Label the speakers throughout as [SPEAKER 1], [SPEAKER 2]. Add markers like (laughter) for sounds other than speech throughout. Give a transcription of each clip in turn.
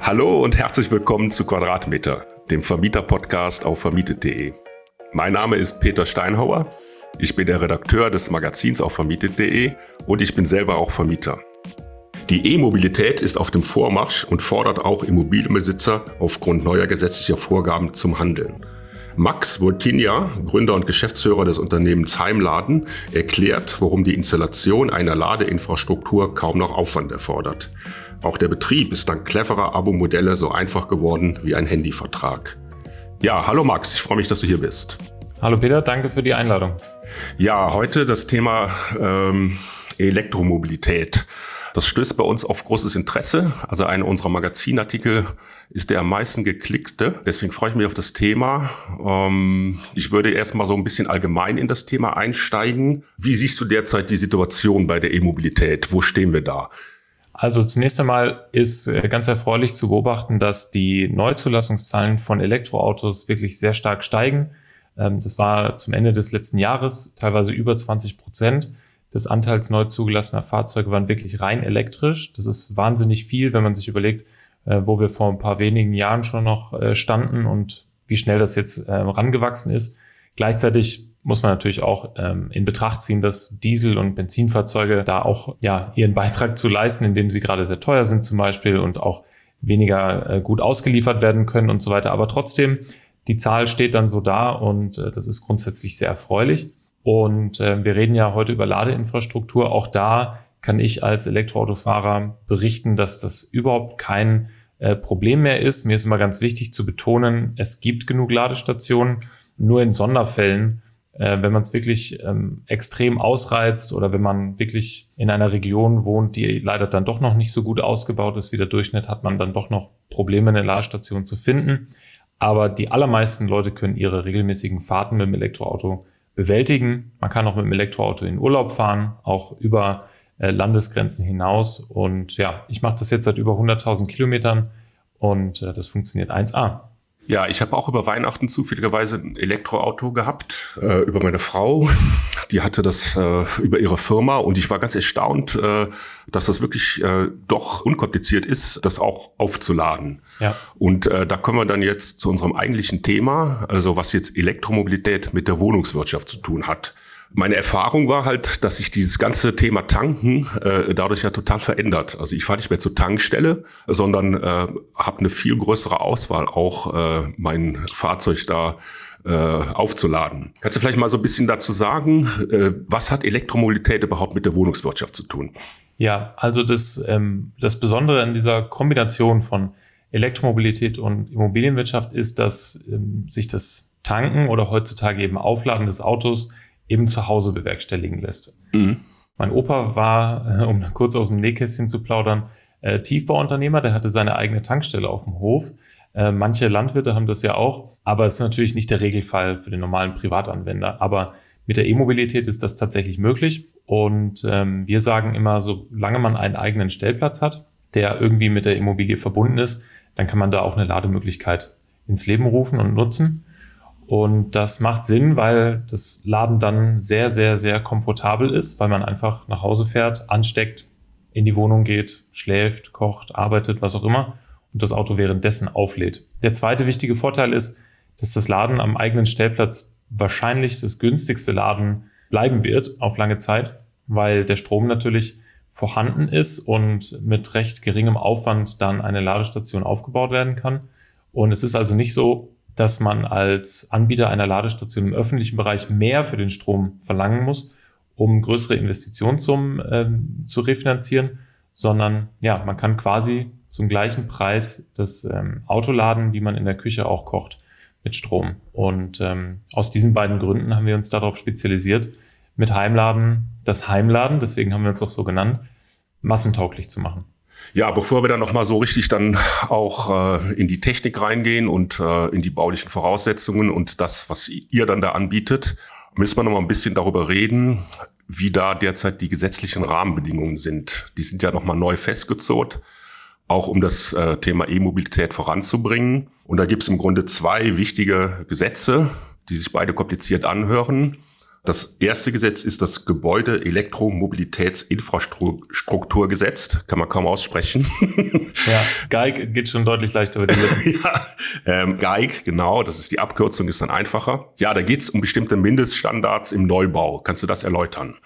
[SPEAKER 1] Hallo und herzlich willkommen zu Quadratmeter, dem Vermieter-Podcast auf vermietet.de. Mein Name ist Peter Steinhauer. Ich bin der Redakteur des Magazins auf vermietet.de und ich bin selber auch Vermieter. Die E-Mobilität ist auf dem Vormarsch und fordert auch Immobilienbesitzer aufgrund neuer gesetzlicher Vorgaben zum Handeln. Max Voltinia, Gründer und Geschäftsführer des Unternehmens Heimladen, erklärt, warum die Installation einer Ladeinfrastruktur kaum noch Aufwand erfordert. Auch der Betrieb ist dank cleverer Abo-Modelle so einfach geworden wie ein Handyvertrag. Ja, hallo Max, ich freue mich, dass du hier bist.
[SPEAKER 2] Hallo Peter, danke für die Einladung.
[SPEAKER 1] Ja, heute das Thema ähm, Elektromobilität. Das stößt bei uns auf großes Interesse. Also einer unserer Magazinartikel ist der am meisten geklickte. Deswegen freue ich mich auf das Thema. Ähm, ich würde erstmal so ein bisschen allgemein in das Thema einsteigen. Wie siehst du derzeit die Situation bei der E-Mobilität? Wo stehen wir da?
[SPEAKER 2] Also zunächst einmal ist äh, ganz erfreulich zu beobachten, dass die Neuzulassungszahlen von Elektroautos wirklich sehr stark steigen. Ähm, das war zum Ende des letzten Jahres teilweise über 20 Prozent des Anteils neu zugelassener Fahrzeuge waren wirklich rein elektrisch. Das ist wahnsinnig viel, wenn man sich überlegt, äh, wo wir vor ein paar wenigen Jahren schon noch äh, standen und wie schnell das jetzt rangewachsen ist. Gleichzeitig muss man natürlich auch ähm, in Betracht ziehen, dass Diesel- und Benzinfahrzeuge da auch ja ihren Beitrag zu leisten, indem sie gerade sehr teuer sind zum Beispiel und auch weniger äh, gut ausgeliefert werden können und so weiter. Aber trotzdem, die Zahl steht dann so da und äh, das ist grundsätzlich sehr erfreulich. Und äh, wir reden ja heute über Ladeinfrastruktur. Auch da kann ich als Elektroautofahrer berichten, dass das überhaupt kein äh, Problem mehr ist. Mir ist immer ganz wichtig zu betonen, es gibt genug Ladestationen. Nur in Sonderfällen, äh, wenn man es wirklich ähm, extrem ausreizt oder wenn man wirklich in einer Region wohnt, die leider dann doch noch nicht so gut ausgebaut ist wie der Durchschnitt, hat man dann doch noch Probleme, eine Ladestation zu finden. Aber die allermeisten Leute können ihre regelmäßigen Fahrten mit dem Elektroauto bewältigen. Man kann auch mit dem Elektroauto in Urlaub fahren, auch über äh, Landesgrenzen hinaus. Und ja, ich mache das jetzt seit über 100.000 Kilometern und äh, das funktioniert 1A.
[SPEAKER 1] Ja, ich habe auch über Weihnachten zufälligerweise ein Elektroauto gehabt, äh, über meine Frau. Die hatte das äh, über ihre Firma und ich war ganz erstaunt, äh, dass das wirklich äh, doch unkompliziert ist, das auch aufzuladen. Ja. Und äh, da kommen wir dann jetzt zu unserem eigentlichen Thema, also was jetzt Elektromobilität mit der Wohnungswirtschaft zu tun hat meine Erfahrung war halt, dass sich dieses ganze Thema Tanken äh, dadurch ja total verändert. Also ich fahre nicht mehr zur Tankstelle, sondern äh, habe eine viel größere Auswahl, auch äh, mein Fahrzeug da äh, aufzuladen. Kannst du vielleicht mal so ein bisschen dazu sagen, äh, was hat Elektromobilität überhaupt mit der Wohnungswirtschaft zu tun?
[SPEAKER 2] Ja, also das, ähm, das Besondere an dieser Kombination von Elektromobilität und Immobilienwirtschaft ist, dass ähm, sich das Tanken oder heutzutage eben Aufladen des Autos eben zu Hause bewerkstelligen lässt. Mhm. Mein Opa war, um kurz aus dem Nähkästchen zu plaudern, äh, Tiefbauunternehmer, der hatte seine eigene Tankstelle auf dem Hof. Äh, manche Landwirte haben das ja auch, aber es ist natürlich nicht der Regelfall für den normalen Privatanwender. Aber mit der E-Mobilität ist das tatsächlich möglich. Und ähm, wir sagen immer, solange man einen eigenen Stellplatz hat, der irgendwie mit der Immobilie verbunden ist, dann kann man da auch eine Lademöglichkeit ins Leben rufen und nutzen. Und das macht Sinn, weil das Laden dann sehr, sehr, sehr komfortabel ist, weil man einfach nach Hause fährt, ansteckt, in die Wohnung geht, schläft, kocht, arbeitet, was auch immer und das Auto währenddessen auflädt. Der zweite wichtige Vorteil ist, dass das Laden am eigenen Stellplatz wahrscheinlich das günstigste Laden bleiben wird auf lange Zeit, weil der Strom natürlich vorhanden ist und mit recht geringem Aufwand dann eine Ladestation aufgebaut werden kann. Und es ist also nicht so, dass man als Anbieter einer Ladestation im öffentlichen Bereich mehr für den Strom verlangen muss, um größere Investitionssummen ähm, zu refinanzieren, sondern ja, man kann quasi zum gleichen Preis das ähm, Auto laden, wie man in der Küche auch kocht mit Strom. Und ähm, aus diesen beiden Gründen haben wir uns darauf spezialisiert, mit Heimladen das Heimladen, deswegen haben wir uns auch so genannt, massentauglich zu machen.
[SPEAKER 1] Ja, bevor wir dann nochmal so richtig dann auch äh, in die Technik reingehen und äh, in die baulichen Voraussetzungen und das, was ihr dann da anbietet, müssen wir nochmal ein bisschen darüber reden, wie da derzeit die gesetzlichen Rahmenbedingungen sind. Die sind ja nochmal neu festgezogen, auch um das äh, Thema E-Mobilität voranzubringen. Und da gibt es im Grunde zwei wichtige Gesetze, die sich beide kompliziert anhören. Das erste Gesetz ist das Gebäude Elektromobilitätsinfrastrukturgesetz. Kann man kaum aussprechen. (laughs)
[SPEAKER 2] ja, GEIG geht schon deutlich leichter über die Lippen. (laughs)
[SPEAKER 1] ja, ähm, GEIG, genau, das ist die Abkürzung, ist dann einfacher. Ja, da geht es um bestimmte Mindeststandards im Neubau. Kannst du das erläutern?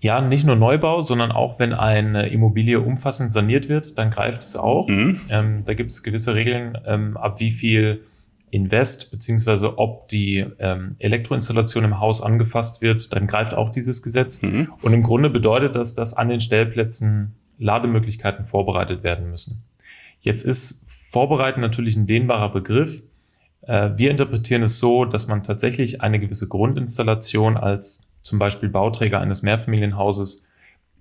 [SPEAKER 2] Ja, nicht nur Neubau, sondern auch wenn eine Immobilie umfassend saniert wird, dann greift es auch. Mhm. Ähm, da gibt es gewisse Regeln, ähm, ab wie viel Invest, beziehungsweise ob die ähm, Elektroinstallation im Haus angefasst wird, dann greift auch dieses Gesetz. Mhm. Und im Grunde bedeutet das, dass an den Stellplätzen Lademöglichkeiten vorbereitet werden müssen. Jetzt ist vorbereiten natürlich ein dehnbarer Begriff. Äh, wir interpretieren es so, dass man tatsächlich eine gewisse Grundinstallation als zum Beispiel Bauträger eines Mehrfamilienhauses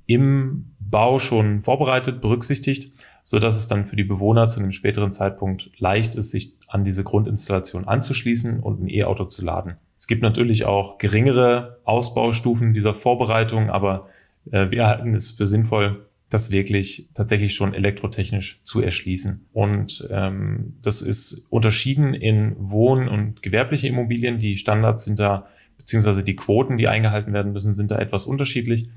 [SPEAKER 2] im Bau schon vorbereitet, berücksichtigt, so dass es dann für die Bewohner zu einem späteren Zeitpunkt leicht ist, sich an diese Grundinstallation anzuschließen und ein E-Auto zu laden. Es gibt natürlich auch geringere Ausbaustufen dieser Vorbereitung, aber äh, wir halten es für sinnvoll, das wirklich tatsächlich schon elektrotechnisch zu erschließen. Und ähm, das ist unterschieden in Wohn- und gewerbliche Immobilien. Die Standards sind da, beziehungsweise die Quoten, die eingehalten werden müssen, sind da etwas unterschiedlich.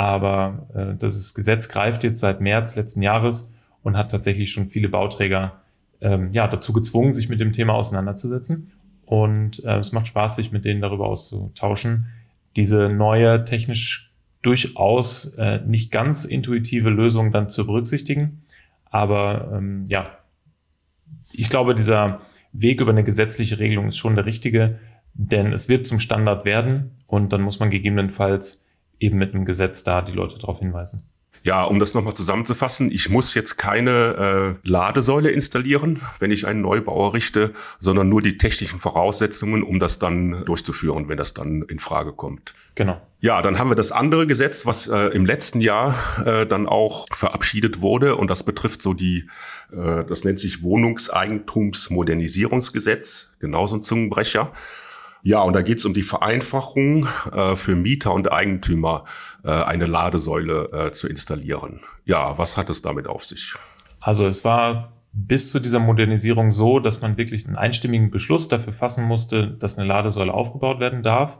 [SPEAKER 2] Aber äh, das Gesetz greift jetzt seit März letzten Jahres und hat tatsächlich schon viele Bauträger ähm, ja, dazu gezwungen, sich mit dem Thema auseinanderzusetzen. Und äh, es macht Spaß, sich mit denen darüber auszutauschen. Diese neue, technisch durchaus äh, nicht ganz intuitive Lösung dann zu berücksichtigen. Aber ähm, ja, ich glaube, dieser Weg über eine gesetzliche Regelung ist schon der richtige, denn es wird zum Standard werden und dann muss man gegebenenfalls eben mit einem Gesetz da die Leute darauf hinweisen.
[SPEAKER 1] Ja, um das nochmal zusammenzufassen, ich muss jetzt keine äh, Ladesäule installieren, wenn ich einen Neubau errichte, sondern nur die technischen Voraussetzungen, um das dann durchzuführen, wenn das dann in Frage kommt.
[SPEAKER 2] Genau.
[SPEAKER 1] Ja, dann haben wir das andere Gesetz, was äh, im letzten Jahr äh, dann auch verabschiedet wurde und das betrifft so die, äh, das nennt sich Wohnungseigentumsmodernisierungsgesetz, genauso ein Zungenbrecher. Ja, und da geht es um die Vereinfachung äh, für Mieter und Eigentümer, äh, eine Ladesäule äh, zu installieren. Ja, was hat es damit auf sich?
[SPEAKER 2] Also es war bis zu dieser Modernisierung so, dass man wirklich einen einstimmigen Beschluss dafür fassen musste, dass eine Ladesäule aufgebaut werden darf.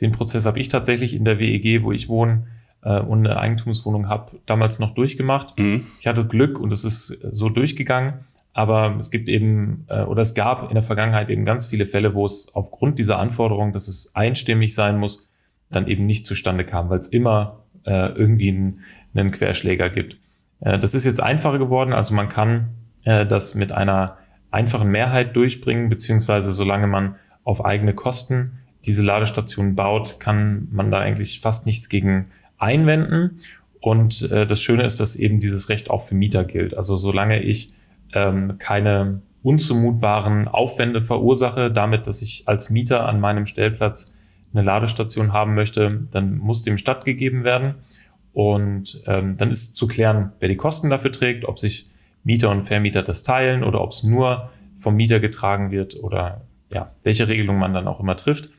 [SPEAKER 2] Den Prozess habe ich tatsächlich in der WEG, wo ich wohne äh, und eine Eigentumswohnung habe, damals noch durchgemacht. Mhm. Ich hatte Glück und es ist so durchgegangen. Aber es gibt eben, äh, oder es gab in der Vergangenheit eben ganz viele Fälle, wo es aufgrund dieser Anforderung, dass es einstimmig sein muss, dann eben nicht zustande kam, weil es immer äh, irgendwie einen, einen Querschläger gibt. Äh, das ist jetzt einfacher geworden, also man kann äh, das mit einer einfachen Mehrheit durchbringen, beziehungsweise solange man auf eigene Kosten diese Ladestation baut, kann man da eigentlich fast nichts gegen einwenden. Und äh, das Schöne ist, dass eben dieses Recht auch für Mieter gilt. Also solange ich ähm, keine unzumutbaren Aufwände verursache, damit, dass ich als Mieter an meinem Stellplatz eine Ladestation haben möchte, dann muss dem stattgegeben werden. Und ähm, dann ist zu klären, wer die Kosten dafür trägt, ob sich Mieter und Vermieter das teilen oder ob es nur vom Mieter getragen wird oder ja, welche Regelung man dann auch immer trifft.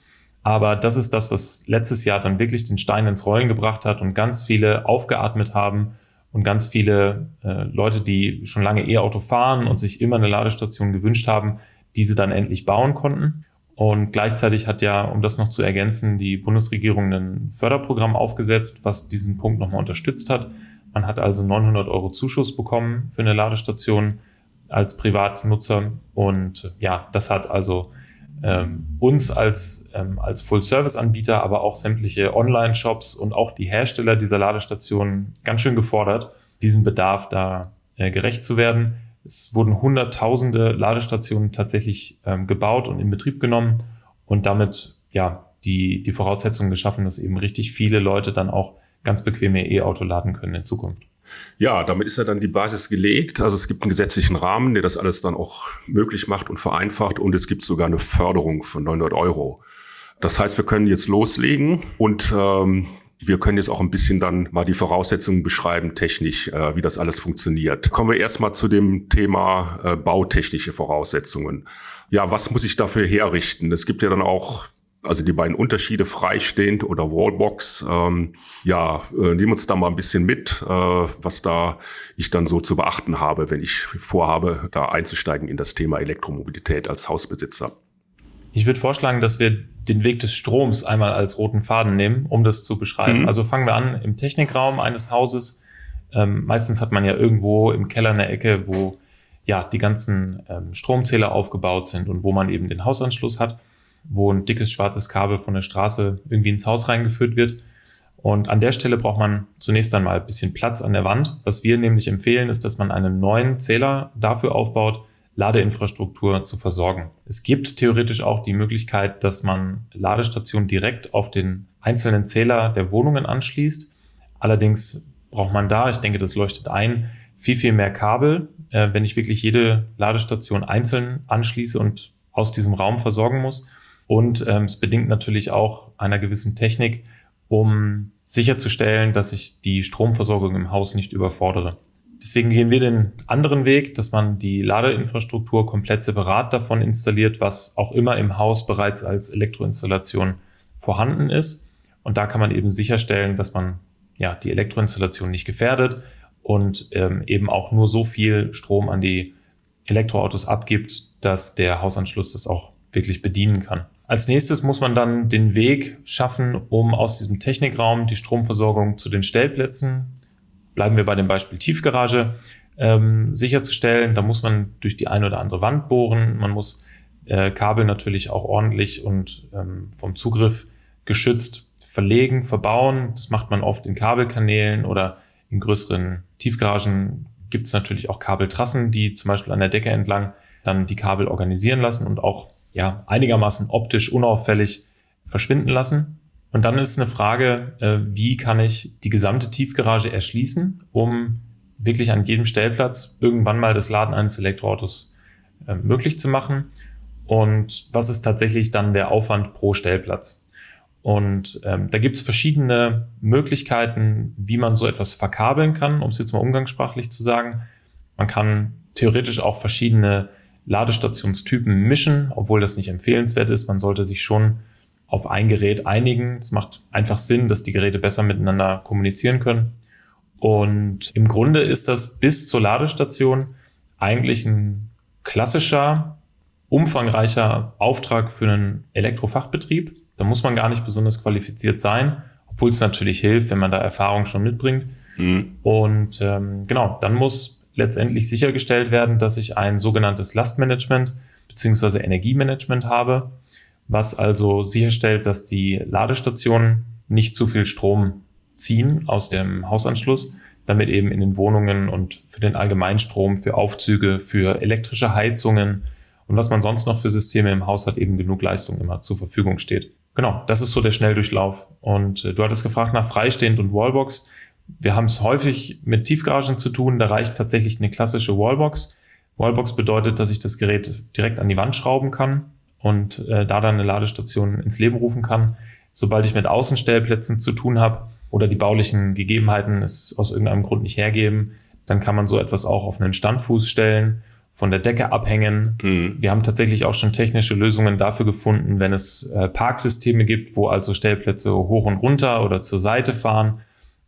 [SPEAKER 2] Aber das ist das, was letztes Jahr dann wirklich den Stein ins Rollen gebracht hat und ganz viele aufgeatmet haben und ganz viele äh, Leute, die schon lange E-Auto fahren und sich immer eine Ladestation gewünscht haben, diese dann endlich bauen konnten. Und gleichzeitig hat ja, um das noch zu ergänzen, die Bundesregierung ein Förderprogramm aufgesetzt, was diesen Punkt nochmal unterstützt hat. Man hat also 900 Euro Zuschuss bekommen für eine Ladestation als Privatnutzer. Und ja, das hat also ähm, uns als, ähm, als Full-Service-Anbieter, aber auch sämtliche Online-Shops und auch die Hersteller dieser Ladestationen ganz schön gefordert, diesen Bedarf da äh, gerecht zu werden. Es wurden hunderttausende Ladestationen tatsächlich ähm, gebaut und in Betrieb genommen und damit ja die, die Voraussetzungen geschaffen, dass eben richtig viele Leute dann auch ganz bequem ihr E-Auto laden können in Zukunft.
[SPEAKER 1] Ja, damit ist ja dann die Basis gelegt. Also es gibt einen gesetzlichen Rahmen, der das alles dann auch möglich macht und vereinfacht und es gibt sogar eine Förderung von 900 Euro. Das heißt, wir können jetzt loslegen und ähm, wir können jetzt auch ein bisschen dann mal die Voraussetzungen beschreiben, technisch, äh, wie das alles funktioniert. Kommen wir erstmal zu dem Thema äh, bautechnische Voraussetzungen. Ja, was muss ich dafür herrichten? Es gibt ja dann auch also die beiden Unterschiede freistehend oder Wallbox. Ähm, ja, äh, nehmen uns da mal ein bisschen mit, äh, was da ich dann so zu beachten habe, wenn ich vorhabe, da einzusteigen in das Thema Elektromobilität als Hausbesitzer.
[SPEAKER 2] Ich würde vorschlagen, dass wir den Weg des Stroms einmal als roten Faden nehmen, um das zu beschreiben. Mhm. Also fangen wir an im Technikraum eines Hauses. Ähm, meistens hat man ja irgendwo im Keller eine Ecke, wo ja die ganzen ähm, Stromzähler aufgebaut sind und wo man eben den Hausanschluss hat, wo ein dickes schwarzes Kabel von der Straße irgendwie ins Haus reingeführt wird. Und an der Stelle braucht man zunächst einmal ein bisschen Platz an der Wand. Was wir nämlich empfehlen, ist, dass man einen neuen Zähler dafür aufbaut, Ladeinfrastruktur zu versorgen. Es gibt theoretisch auch die Möglichkeit, dass man Ladestationen direkt auf den einzelnen Zähler der Wohnungen anschließt. Allerdings braucht man da, ich denke, das leuchtet ein, viel, viel mehr Kabel, äh, wenn ich wirklich jede Ladestation einzeln anschließe und aus diesem Raum versorgen muss. Und ähm, es bedingt natürlich auch einer gewissen Technik, um sicherzustellen, dass ich die Stromversorgung im Haus nicht überfordere. Deswegen gehen wir den anderen Weg, dass man die Ladeinfrastruktur komplett separat davon installiert, was auch immer im Haus bereits als Elektroinstallation vorhanden ist. Und da kann man eben sicherstellen, dass man ja die Elektroinstallation nicht gefährdet und ähm, eben auch nur so viel Strom an die Elektroautos abgibt, dass der Hausanschluss das auch wirklich bedienen kann. Als nächstes muss man dann den Weg schaffen, um aus diesem Technikraum die Stromversorgung zu den Stellplätzen bleiben wir bei dem Beispiel Tiefgarage, ähm, sicherzustellen. Da muss man durch die eine oder andere Wand bohren. Man muss äh, Kabel natürlich auch ordentlich und ähm, vom Zugriff geschützt verlegen, verbauen. Das macht man oft in Kabelkanälen oder in größeren Tiefgaragen gibt es natürlich auch Kabeltrassen, die zum Beispiel an der Decke entlang dann die Kabel organisieren lassen und auch ja, einigermaßen optisch unauffällig verschwinden lassen. Und dann ist eine Frage, äh, wie kann ich die gesamte Tiefgarage erschließen, um wirklich an jedem Stellplatz irgendwann mal das Laden eines Elektroautos äh, möglich zu machen. Und was ist tatsächlich dann der Aufwand pro Stellplatz? Und ähm, da gibt es verschiedene Möglichkeiten, wie man so etwas verkabeln kann, um es jetzt mal umgangssprachlich zu sagen. Man kann theoretisch auch verschiedene Ladestationstypen mischen, obwohl das nicht empfehlenswert ist. Man sollte sich schon auf ein Gerät einigen. Es macht einfach Sinn, dass die Geräte besser miteinander kommunizieren können. Und im Grunde ist das bis zur Ladestation eigentlich ein klassischer, umfangreicher Auftrag für einen Elektrofachbetrieb. Da muss man gar nicht besonders qualifiziert sein, obwohl es natürlich hilft, wenn man da Erfahrung schon mitbringt. Mhm. Und ähm, genau, dann muss letztendlich sichergestellt werden, dass ich ein sogenanntes Lastmanagement beziehungsweise Energiemanagement habe was also sicherstellt, dass die Ladestationen nicht zu viel Strom ziehen aus dem Hausanschluss, damit eben in den Wohnungen und für den Allgemeinstrom, für Aufzüge, für elektrische Heizungen und was man sonst noch für Systeme im Haus hat, eben genug Leistung immer zur Verfügung steht. Genau, das ist so der Schnelldurchlauf. Und äh, du hattest gefragt nach Freistehend und Wallbox. Wir haben es häufig mit Tiefgaragen zu tun. Da reicht tatsächlich eine klassische Wallbox. Wallbox bedeutet, dass ich das Gerät direkt an die Wand schrauben kann und äh, da dann eine Ladestation ins Leben rufen kann. Sobald ich mit Außenstellplätzen zu tun habe oder die baulichen Gegebenheiten es aus irgendeinem Grund nicht hergeben, dann kann man so etwas auch auf einen Standfuß stellen, von der Decke abhängen. Mhm. Wir haben tatsächlich auch schon technische Lösungen dafür gefunden, wenn es äh, Parksysteme gibt, wo also Stellplätze hoch und runter oder zur Seite fahren,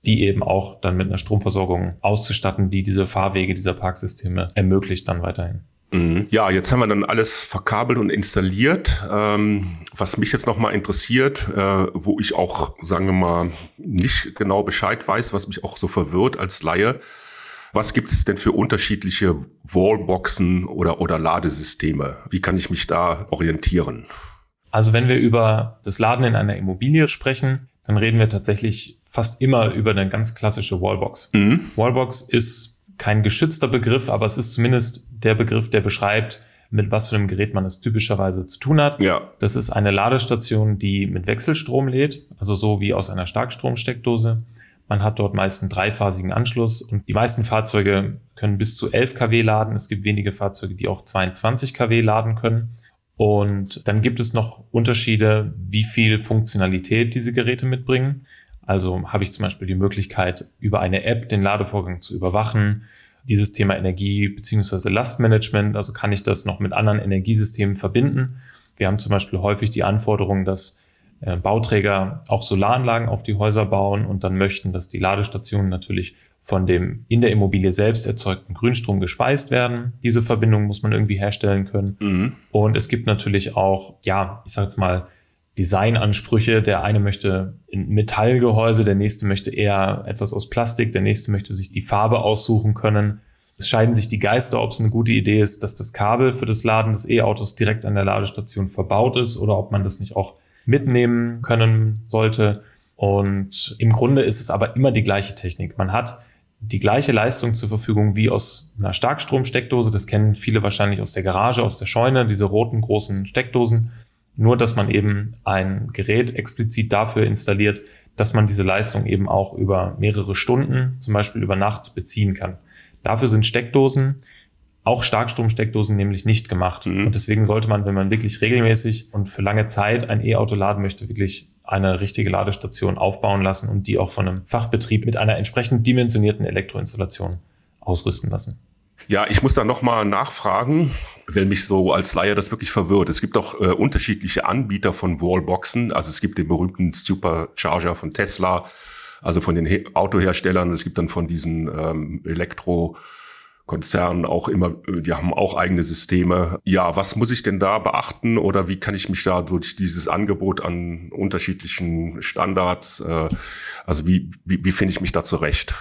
[SPEAKER 2] die eben auch dann mit einer Stromversorgung auszustatten, die diese Fahrwege dieser Parksysteme ermöglicht dann weiterhin.
[SPEAKER 1] Mhm. Ja, jetzt haben wir dann alles verkabelt und installiert. Ähm, was mich jetzt nochmal interessiert, äh, wo ich auch, sagen wir mal, nicht genau Bescheid weiß, was mich auch so verwirrt als Laie. Was gibt es denn für unterschiedliche Wallboxen oder, oder Ladesysteme? Wie kann ich mich da orientieren?
[SPEAKER 2] Also wenn wir über das Laden in einer Immobilie sprechen, dann reden wir tatsächlich fast immer über eine ganz klassische Wallbox. Mhm. Wallbox ist kein geschützter Begriff, aber es ist zumindest der Begriff, der beschreibt, mit was für einem Gerät man es typischerweise zu tun hat. Ja. Das ist eine Ladestation, die mit Wechselstrom lädt, also so wie aus einer Starkstromsteckdose. Man hat dort meist einen dreiphasigen Anschluss und die meisten Fahrzeuge können bis zu 11 kW laden. Es gibt wenige Fahrzeuge, die auch 22 kW laden können. Und dann gibt es noch Unterschiede, wie viel Funktionalität diese Geräte mitbringen. Also habe ich zum Beispiel die Möglichkeit, über eine App den Ladevorgang zu überwachen. Dieses Thema Energie beziehungsweise Lastmanagement, also kann ich das noch mit anderen Energiesystemen verbinden. Wir haben zum Beispiel häufig die Anforderung, dass äh, Bauträger auch Solaranlagen auf die Häuser bauen und dann möchten, dass die Ladestationen natürlich von dem in der Immobilie selbst erzeugten Grünstrom gespeist werden. Diese Verbindung muss man irgendwie herstellen können. Mhm. Und es gibt natürlich auch, ja, ich sage jetzt mal, Designansprüche. Der eine möchte ein Metallgehäuse, der nächste möchte eher etwas aus Plastik, der nächste möchte sich die Farbe aussuchen können. Es scheiden sich die Geister, ob es eine gute Idee ist, dass das Kabel für das Laden des E-Autos direkt an der Ladestation verbaut ist oder ob man das nicht auch mitnehmen können sollte. Und im Grunde ist es aber immer die gleiche Technik. Man hat die gleiche Leistung zur Verfügung wie aus einer Starkstromsteckdose. Das kennen viele wahrscheinlich aus der Garage, aus der Scheune, diese roten großen Steckdosen. Nur, dass man eben ein Gerät explizit dafür installiert, dass man diese Leistung eben auch über mehrere Stunden, zum Beispiel über Nacht, beziehen kann. Dafür sind Steckdosen auch Starkstromsteckdosen nämlich nicht gemacht. Mhm. Und deswegen sollte man, wenn man wirklich regelmäßig und für lange Zeit ein E-Auto laden möchte, wirklich eine richtige Ladestation aufbauen lassen und die auch von einem Fachbetrieb mit einer entsprechend dimensionierten Elektroinstallation ausrüsten lassen.
[SPEAKER 1] Ja, ich muss da nochmal nachfragen, weil mich so als Laie das wirklich verwirrt. Es gibt auch äh, unterschiedliche Anbieter von Wallboxen. Also es gibt den berühmten Supercharger von Tesla, also von den He Autoherstellern. Es gibt dann von diesen ähm, Elektro- Konzernen auch immer, die haben auch eigene Systeme. Ja, was muss ich denn da beachten oder wie kann ich mich da durch dieses Angebot an unterschiedlichen Standards, äh, also wie, wie, wie finde ich mich da zurecht?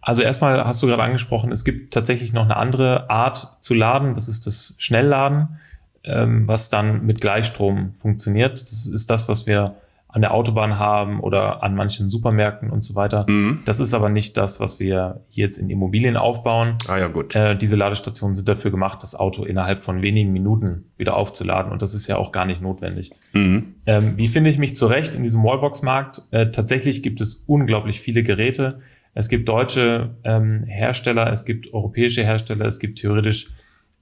[SPEAKER 2] Also erstmal hast du gerade angesprochen, es gibt tatsächlich noch eine andere Art zu laden, das ist das Schnellladen, ähm, was dann mit Gleichstrom funktioniert. Das ist das, was wir an der Autobahn haben oder an manchen Supermärkten und so weiter. Mhm. Das ist aber nicht das, was wir jetzt in Immobilien aufbauen.
[SPEAKER 1] Ah ja, gut.
[SPEAKER 2] Äh, diese Ladestationen sind dafür gemacht, das Auto innerhalb von wenigen Minuten wieder aufzuladen und das ist ja auch gar nicht notwendig. Mhm. Ähm, wie finde ich mich zurecht in diesem Wallbox-Markt? Äh, tatsächlich gibt es unglaublich viele Geräte. Es gibt deutsche ähm, Hersteller, es gibt europäische Hersteller, es gibt theoretisch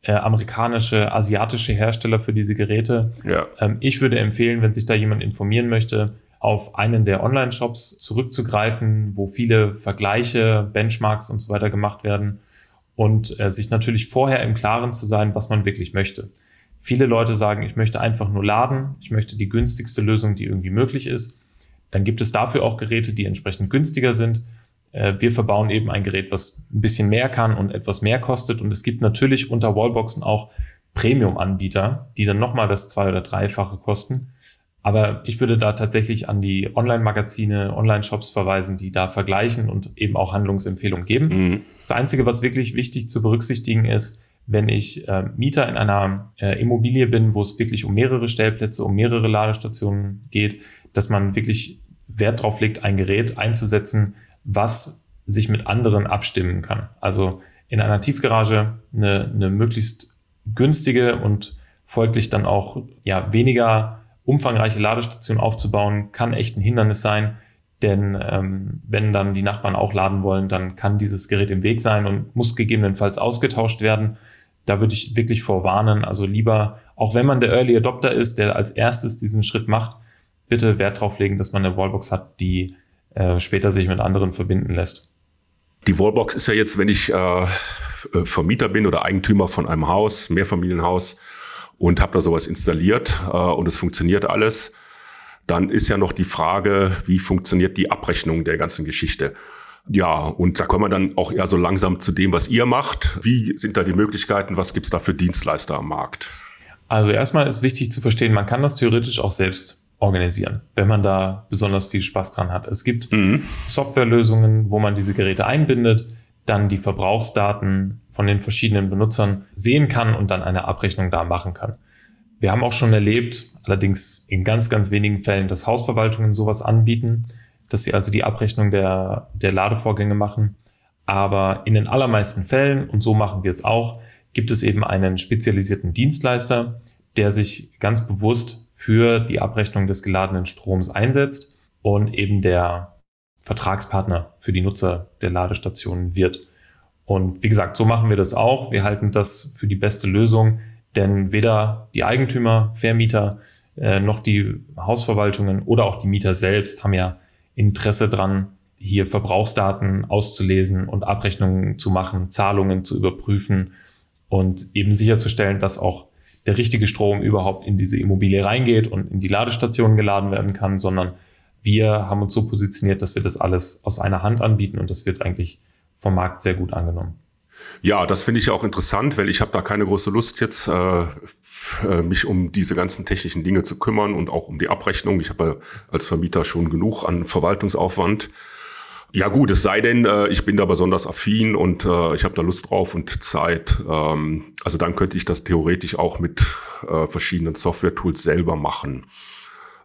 [SPEAKER 2] äh, amerikanische, asiatische Hersteller für diese Geräte. Ja. Ähm, ich würde empfehlen, wenn sich da jemand informieren möchte, auf einen der Online-Shops zurückzugreifen, wo viele Vergleiche, Benchmarks und so weiter gemacht werden und äh, sich natürlich vorher im Klaren zu sein, was man wirklich möchte. Viele Leute sagen, ich möchte einfach nur laden, ich möchte die günstigste Lösung, die irgendwie möglich ist. Dann gibt es dafür auch Geräte, die entsprechend günstiger sind wir verbauen eben ein Gerät, was ein bisschen mehr kann und etwas mehr kostet. Und es gibt natürlich unter Wallboxen auch Premium-Anbieter, die dann nochmal das zwei- oder dreifache kosten. Aber ich würde da tatsächlich an die Online-Magazine, Online-Shops verweisen, die da vergleichen und eben auch Handlungsempfehlungen geben. Mhm. Das Einzige, was wirklich wichtig zu berücksichtigen ist, wenn ich äh, Mieter in einer äh, Immobilie bin, wo es wirklich um mehrere Stellplätze, um mehrere Ladestationen geht, dass man wirklich Wert darauf legt, ein Gerät einzusetzen, was sich mit anderen abstimmen kann. Also in einer Tiefgarage eine, eine möglichst günstige und folglich dann auch ja, weniger umfangreiche Ladestation aufzubauen, kann echt ein Hindernis sein. Denn ähm, wenn dann die Nachbarn auch laden wollen, dann kann dieses Gerät im Weg sein und muss gegebenenfalls ausgetauscht werden. Da würde ich wirklich vorwarnen. Also lieber, auch wenn man der Early Adopter ist, der als erstes diesen Schritt macht, bitte Wert drauf legen, dass man eine Wallbox hat, die äh, später sich mit anderen verbinden lässt.
[SPEAKER 1] Die Wallbox ist ja jetzt, wenn ich äh, äh, Vermieter bin oder Eigentümer von einem Haus, Mehrfamilienhaus und habe da sowas installiert äh, und es funktioniert alles, dann ist ja noch die Frage, wie funktioniert die Abrechnung der ganzen Geschichte. Ja, und da kommen wir dann auch eher so langsam zu dem, was ihr macht. Wie sind da die Möglichkeiten? Was gibt's da für Dienstleister am Markt?
[SPEAKER 2] Also erstmal ist wichtig zu verstehen, man kann das theoretisch auch selbst organisieren, wenn man da besonders viel Spaß dran hat. Es gibt mhm. Softwarelösungen, wo man diese Geräte einbindet, dann die Verbrauchsdaten von den verschiedenen Benutzern sehen kann und dann eine Abrechnung da machen kann. Wir haben auch schon erlebt, allerdings in ganz, ganz wenigen Fällen, dass Hausverwaltungen sowas anbieten, dass sie also die Abrechnung der, der Ladevorgänge machen. Aber in den allermeisten Fällen, und so machen wir es auch, gibt es eben einen spezialisierten Dienstleister, der sich ganz bewusst für die Abrechnung des geladenen Stroms einsetzt und eben der Vertragspartner für die Nutzer der Ladestationen wird. Und wie gesagt, so machen wir das auch. Wir halten das für die beste Lösung, denn weder die Eigentümer, Vermieter äh, noch die Hausverwaltungen oder auch die Mieter selbst haben ja Interesse dran, hier Verbrauchsdaten auszulesen und Abrechnungen zu machen, Zahlungen zu überprüfen und eben sicherzustellen, dass auch der richtige Strom überhaupt in diese Immobilie reingeht und in die Ladestation geladen werden kann, sondern wir haben uns so positioniert, dass wir das alles aus einer Hand anbieten und das wird eigentlich vom Markt sehr gut angenommen.
[SPEAKER 1] Ja, das finde ich auch interessant, weil ich habe da keine große Lust jetzt, äh, äh, mich um diese ganzen technischen Dinge zu kümmern und auch um die Abrechnung. Ich habe als Vermieter schon genug an Verwaltungsaufwand. Ja gut, es sei denn, äh, ich bin da besonders affin und äh, ich habe da Lust drauf und Zeit. Ähm, also dann könnte ich das theoretisch auch mit äh, verschiedenen Software-Tools selber machen.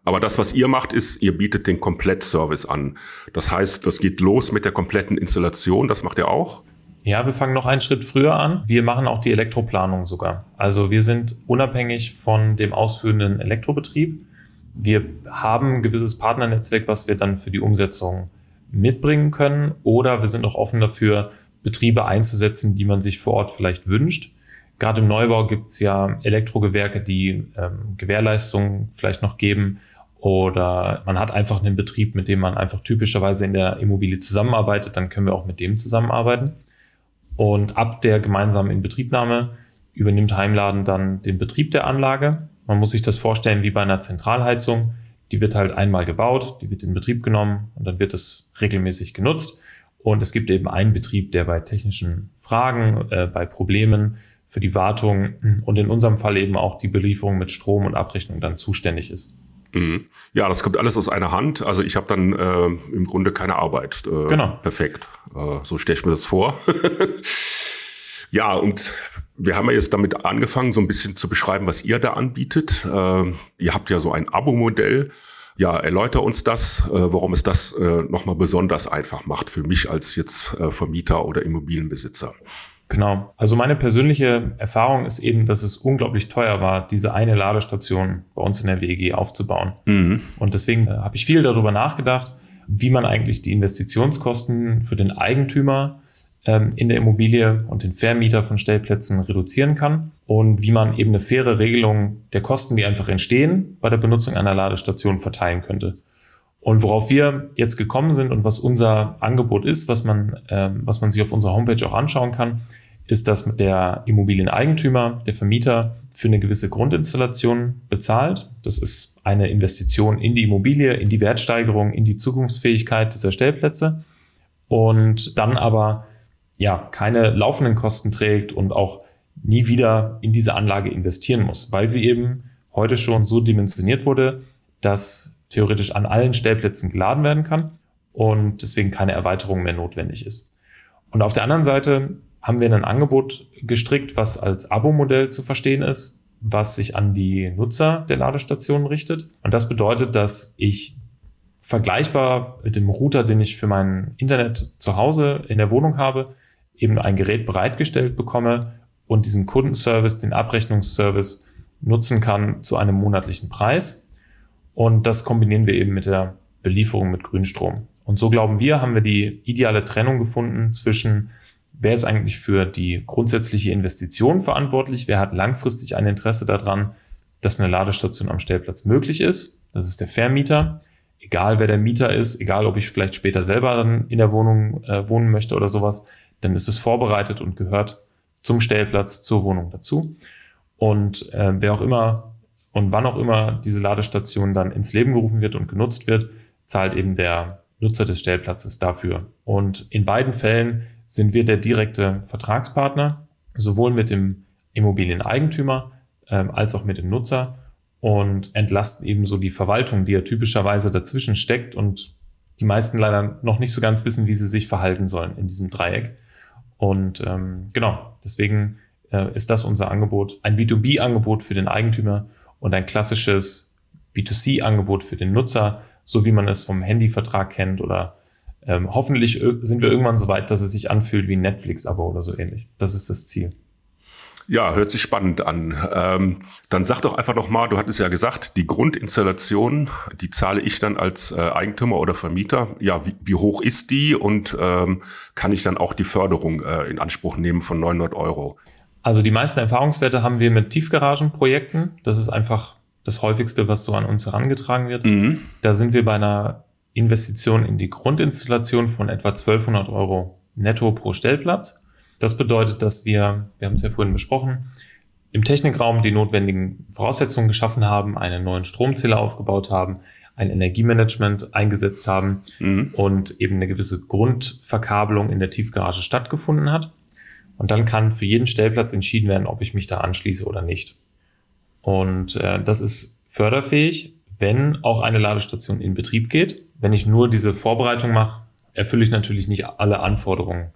[SPEAKER 1] Aber das, was ihr macht, ist, ihr bietet den Komplettservice an. Das heißt, das geht los mit der kompletten Installation. Das macht ihr auch?
[SPEAKER 2] Ja, wir fangen noch einen Schritt früher an. Wir machen auch die Elektroplanung sogar. Also wir sind unabhängig von dem ausführenden Elektrobetrieb. Wir haben ein gewisses Partnernetzwerk, was wir dann für die Umsetzung mitbringen können. Oder wir sind auch offen dafür, Betriebe einzusetzen, die man sich vor Ort vielleicht wünscht. Gerade im Neubau gibt es ja Elektrogewerke, die ähm, Gewährleistungen vielleicht noch geben. Oder man hat einfach einen Betrieb, mit dem man einfach typischerweise in der Immobilie zusammenarbeitet. Dann können wir auch mit dem zusammenarbeiten. Und ab der gemeinsamen Inbetriebnahme übernimmt Heimladen dann den Betrieb der Anlage. Man muss sich das vorstellen wie bei einer Zentralheizung. Die wird halt einmal gebaut, die wird in Betrieb genommen und dann wird es regelmäßig genutzt. Und es gibt eben einen Betrieb, der bei technischen Fragen, äh, bei Problemen für die Wartung und in unserem Fall eben auch die Belieferung mit Strom und Abrechnung dann zuständig ist.
[SPEAKER 1] Mhm. Ja, das kommt alles aus einer Hand. Also ich habe dann äh, im Grunde keine Arbeit. Äh, genau. Perfekt. Äh, so stelle ich mir das vor. (laughs) ja, und wir haben ja jetzt damit angefangen, so ein bisschen zu beschreiben, was ihr da anbietet. Äh, ihr habt ja so ein Abo-Modell. Ja, erläuter uns das, äh, warum es das äh, nochmal besonders einfach macht für mich als jetzt äh, Vermieter oder Immobilienbesitzer.
[SPEAKER 2] Genau. Also meine persönliche Erfahrung ist eben, dass es unglaublich teuer war, diese eine Ladestation bei uns in der WEG aufzubauen. Mhm. Und deswegen habe ich viel darüber nachgedacht, wie man eigentlich die Investitionskosten für den Eigentümer ähm, in der Immobilie und den Vermieter von Stellplätzen reduzieren kann und wie man eben eine faire Regelung der Kosten, die einfach entstehen, bei der Benutzung einer Ladestation verteilen könnte. Und worauf wir jetzt gekommen sind und was unser Angebot ist, was man, ähm, was man sich auf unserer Homepage auch anschauen kann, ist, dass der Immobilieneigentümer, der Vermieter für eine gewisse Grundinstallation bezahlt. Das ist eine Investition in die Immobilie, in die Wertsteigerung, in die Zukunftsfähigkeit dieser Stellplätze und dann aber ja keine laufenden Kosten trägt und auch nie wieder in diese Anlage investieren muss, weil sie eben heute schon so dimensioniert wurde, dass theoretisch an allen Stellplätzen geladen werden kann und deswegen keine Erweiterung mehr notwendig ist. Und auf der anderen Seite haben wir ein Angebot gestrickt, was als Abo-Modell zu verstehen ist, was sich an die Nutzer der Ladestationen richtet. Und das bedeutet, dass ich vergleichbar mit dem Router, den ich für mein Internet zu Hause in der Wohnung habe, eben ein Gerät bereitgestellt bekomme und diesen Kundenservice, den Abrechnungsservice nutzen kann zu einem monatlichen Preis. Und das kombinieren wir eben mit der Belieferung mit Grünstrom. Und so glauben wir, haben wir die ideale Trennung gefunden zwischen, wer ist eigentlich für die grundsätzliche Investition verantwortlich, wer hat langfristig ein Interesse daran, dass eine Ladestation am Stellplatz möglich ist. Das ist der Vermieter. Egal wer der Mieter ist, egal ob ich vielleicht später selber dann in der Wohnung äh, wohnen möchte oder sowas, dann ist es vorbereitet und gehört zum Stellplatz, zur Wohnung dazu. Und äh, wer auch immer und wann auch immer diese Ladestation dann ins Leben gerufen wird und genutzt wird, zahlt eben der Nutzer des Stellplatzes dafür. Und in beiden Fällen sind wir der direkte Vertragspartner, sowohl mit dem Immobilieneigentümer ähm, als auch mit dem Nutzer und entlasten ebenso die Verwaltung, die ja typischerweise dazwischen steckt und die meisten leider noch nicht so ganz wissen, wie sie sich verhalten sollen in diesem Dreieck. Und ähm, genau, deswegen äh, ist das unser Angebot, ein B2B-Angebot für den Eigentümer und ein klassisches B2C-Angebot für den Nutzer, so wie man es vom Handyvertrag kennt oder ähm, hoffentlich sind wir irgendwann so weit, dass es sich anfühlt wie ein Netflix-Abo oder so ähnlich. Das ist das Ziel.
[SPEAKER 1] Ja, hört sich spannend an. Ähm, dann sag doch einfach noch mal, du hattest ja gesagt, die Grundinstallation, die zahle ich dann als äh, Eigentümer oder Vermieter. Ja, wie, wie hoch ist die und ähm, kann ich dann auch die Förderung äh, in Anspruch nehmen von 900 Euro?
[SPEAKER 2] Also die meisten Erfahrungswerte haben wir mit Tiefgaragenprojekten. Das ist einfach das häufigste, was so an uns herangetragen wird. Mhm. Da sind wir bei einer Investition in die Grundinstallation von etwa 1200 Euro netto pro Stellplatz. Das bedeutet, dass wir, wir haben es ja vorhin besprochen, im Technikraum die notwendigen Voraussetzungen geschaffen haben, einen neuen Stromzähler aufgebaut haben, ein Energiemanagement eingesetzt haben mhm. und eben eine gewisse Grundverkabelung in der Tiefgarage stattgefunden hat. Und dann kann für jeden Stellplatz entschieden werden, ob ich mich da anschließe oder nicht. Und äh, das ist förderfähig, wenn auch eine Ladestation in Betrieb geht. Wenn ich nur diese Vorbereitung mache, erfülle ich natürlich nicht alle Anforderungen,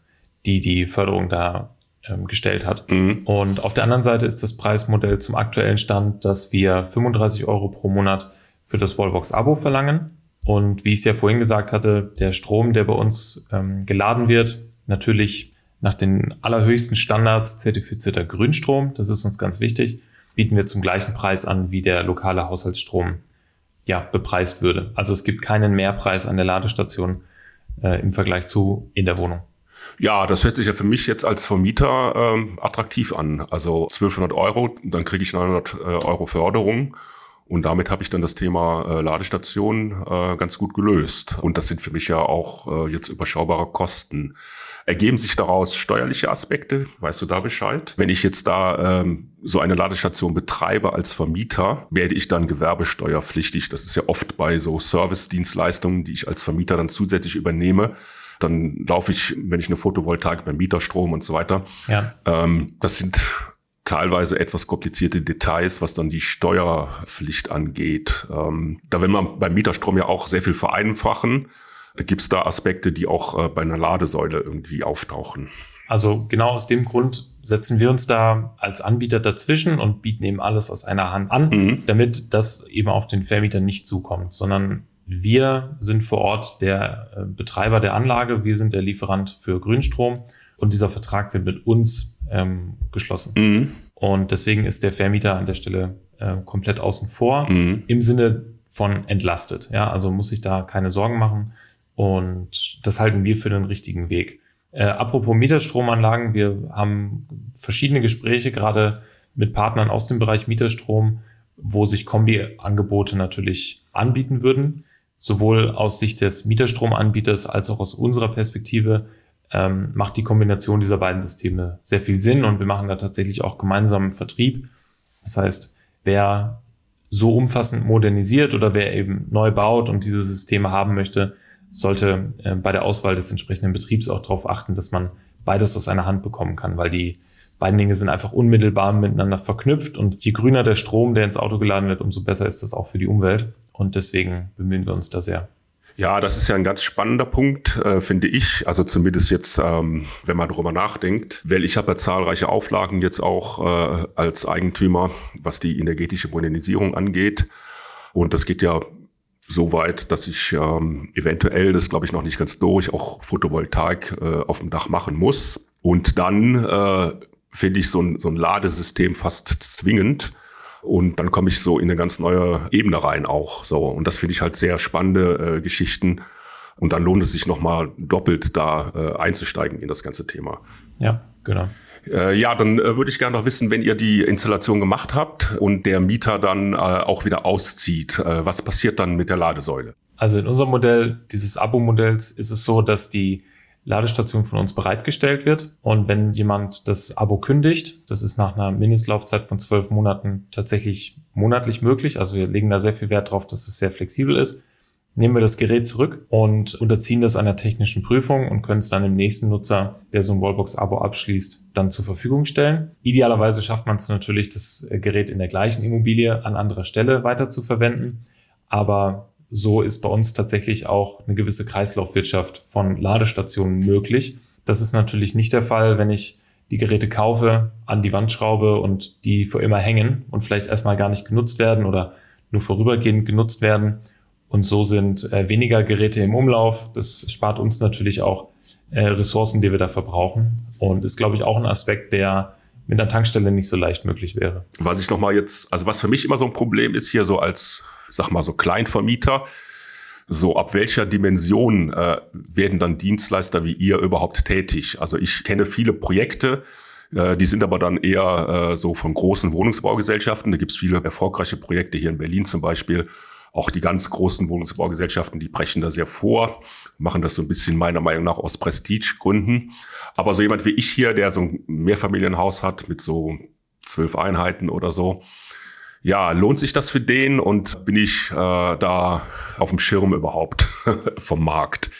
[SPEAKER 2] die die Förderung da ähm, gestellt hat. Mhm. Und auf der anderen Seite ist das Preismodell zum aktuellen Stand, dass wir 35 Euro pro Monat für das Wallbox-Abo verlangen. Und wie ich es ja vorhin gesagt hatte, der Strom, der bei uns ähm, geladen wird, natürlich nach den allerhöchsten Standards zertifizierter Grünstrom, das ist uns ganz wichtig, bieten wir zum gleichen Preis an, wie der lokale Haushaltsstrom ja, bepreist würde. Also es gibt keinen Mehrpreis an der Ladestation äh, im Vergleich zu in der Wohnung.
[SPEAKER 1] Ja, das hört sich ja für mich jetzt als Vermieter ähm, attraktiv an. Also 1200 Euro, dann kriege ich 900 äh, Euro Förderung. Und damit habe ich dann das Thema äh, Ladestation äh, ganz gut gelöst. Und das sind für mich ja auch äh, jetzt überschaubare Kosten. Ergeben sich daraus steuerliche Aspekte? Weißt du da Bescheid? Wenn ich jetzt da ähm, so eine Ladestation betreibe als Vermieter, werde ich dann gewerbesteuerpflichtig. Das ist ja oft bei so Service-Dienstleistungen, die ich als Vermieter dann zusätzlich übernehme dann laufe ich, wenn ich eine Photovoltaik beim Mieterstrom und so weiter. Ja. Ähm, das sind teilweise etwas komplizierte Details, was dann die Steuerpflicht angeht. Ähm, da will man beim Mieterstrom ja auch sehr viel vereinfachen. Gibt es da Aspekte, die auch äh, bei einer Ladesäule irgendwie auftauchen?
[SPEAKER 2] Also genau aus dem Grund setzen wir uns da als Anbieter dazwischen und bieten eben alles aus einer Hand an, mhm. damit das eben auf den Vermieter nicht zukommt, sondern wir sind vor Ort der äh, Betreiber der Anlage, wir sind der Lieferant für Grünstrom und dieser Vertrag wird mit uns ähm, geschlossen. Mhm. Und deswegen ist der Vermieter an der Stelle äh, komplett außen vor mhm. im Sinne von entlastet. Ja, also muss ich da keine Sorgen machen und das halten wir für den richtigen Weg. Äh, apropos Mieterstromanlagen, wir haben verschiedene Gespräche gerade mit Partnern aus dem Bereich Mieterstrom, wo sich Kombi-Angebote natürlich anbieten würden sowohl aus Sicht des Mieterstromanbieters als auch aus unserer Perspektive ähm, macht die Kombination dieser beiden Systeme sehr viel Sinn und wir machen da tatsächlich auch gemeinsamen Vertrieb. Das heißt, wer so umfassend modernisiert oder wer eben neu baut und diese Systeme haben möchte, sollte äh, bei der Auswahl des entsprechenden Betriebs auch darauf achten, dass man beides aus einer Hand bekommen kann, weil die beiden Dinge sind einfach unmittelbar miteinander verknüpft und je grüner der Strom, der ins Auto geladen wird, umso besser ist das auch für die Umwelt und deswegen bemühen wir uns da sehr.
[SPEAKER 1] Ja, das ist ja ein ganz spannender Punkt, äh, finde ich. Also zumindest jetzt, ähm, wenn man darüber nachdenkt, weil ich habe ja zahlreiche Auflagen jetzt auch äh, als Eigentümer, was die energetische Modernisierung angeht. Und das geht ja so weit, dass ich ähm, eventuell, das glaube ich noch nicht ganz durch, auch Photovoltaik äh, auf dem Dach machen muss. Und dann äh, finde ich so ein, so ein Ladesystem fast zwingend. Und dann komme ich so in eine ganz neue Ebene rein auch. So. Und das finde ich halt sehr spannende äh, Geschichten. Und dann lohnt es sich nochmal doppelt da äh, einzusteigen in das ganze Thema.
[SPEAKER 2] Ja, genau.
[SPEAKER 1] Äh, ja, dann äh, würde ich gerne noch wissen, wenn ihr die Installation gemacht habt und der Mieter dann äh, auch wieder auszieht, äh, was passiert dann mit der Ladesäule?
[SPEAKER 2] Also in unserem Modell, dieses Abo-Modells, ist es so, dass die Ladestation von uns bereitgestellt wird. Und wenn jemand das Abo kündigt, das ist nach einer Mindestlaufzeit von zwölf Monaten tatsächlich monatlich möglich. Also wir legen da sehr viel Wert drauf, dass es sehr flexibel ist. Nehmen wir das Gerät zurück und unterziehen das einer technischen Prüfung und können es dann dem nächsten Nutzer, der so ein Wallbox-Abo abschließt, dann zur Verfügung stellen. Idealerweise schafft man es natürlich, das Gerät in der gleichen Immobilie an anderer Stelle weiter zu verwenden. Aber so ist bei uns tatsächlich auch eine gewisse Kreislaufwirtschaft von Ladestationen möglich. Das ist natürlich nicht der Fall, wenn ich die Geräte kaufe, an die Wand schraube und die für immer hängen und vielleicht erstmal gar nicht genutzt werden oder nur vorübergehend genutzt werden. Und so sind äh, weniger Geräte im Umlauf. Das spart uns natürlich auch äh, Ressourcen, die wir da verbrauchen. Und ist, glaube ich, auch ein Aspekt, der mit einer Tankstelle nicht so leicht möglich wäre.
[SPEAKER 1] Was ich nochmal jetzt, also was für mich immer so ein Problem ist hier so als, sag mal so Kleinvermieter, so ab welcher Dimension äh, werden dann Dienstleister wie ihr überhaupt tätig? Also ich kenne viele Projekte, äh, die sind aber dann eher äh, so von großen Wohnungsbaugesellschaften. Da gibt es viele erfolgreiche Projekte hier in Berlin zum Beispiel. Auch die ganz großen Wohnungsbaugesellschaften, die brechen da sehr vor, machen das so ein bisschen meiner Meinung nach aus Prestigegründen. Aber so jemand wie ich hier, der so ein Mehrfamilienhaus hat mit so zwölf Einheiten oder so. Ja, lohnt sich das für den und bin ich äh, da auf dem Schirm überhaupt (laughs) vom Markt?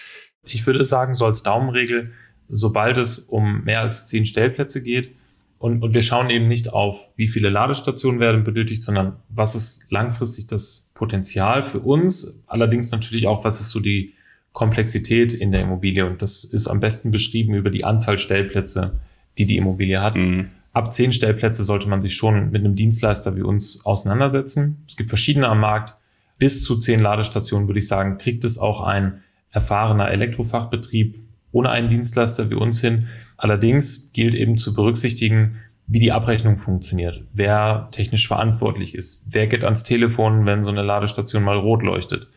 [SPEAKER 2] Ich würde sagen, so als Daumenregel, sobald es um mehr als zehn Stellplätze geht, und, und wir schauen eben nicht auf, wie viele Ladestationen werden benötigt, sondern was ist langfristig das Potenzial für uns. Allerdings natürlich auch, was ist so die Komplexität in der Immobilie. Und das ist am besten beschrieben über die Anzahl Stellplätze, die die Immobilie hat. Mhm. Ab zehn Stellplätze sollte man sich schon mit einem Dienstleister wie uns auseinandersetzen. Es gibt verschiedene am Markt. Bis zu zehn Ladestationen würde ich sagen, kriegt es auch ein erfahrener Elektrofachbetrieb ohne einen Dienstleister wie uns hin. Allerdings gilt eben zu berücksichtigen, wie die Abrechnung funktioniert, wer technisch verantwortlich ist, wer geht ans Telefon, wenn so eine Ladestation mal rot leuchtet.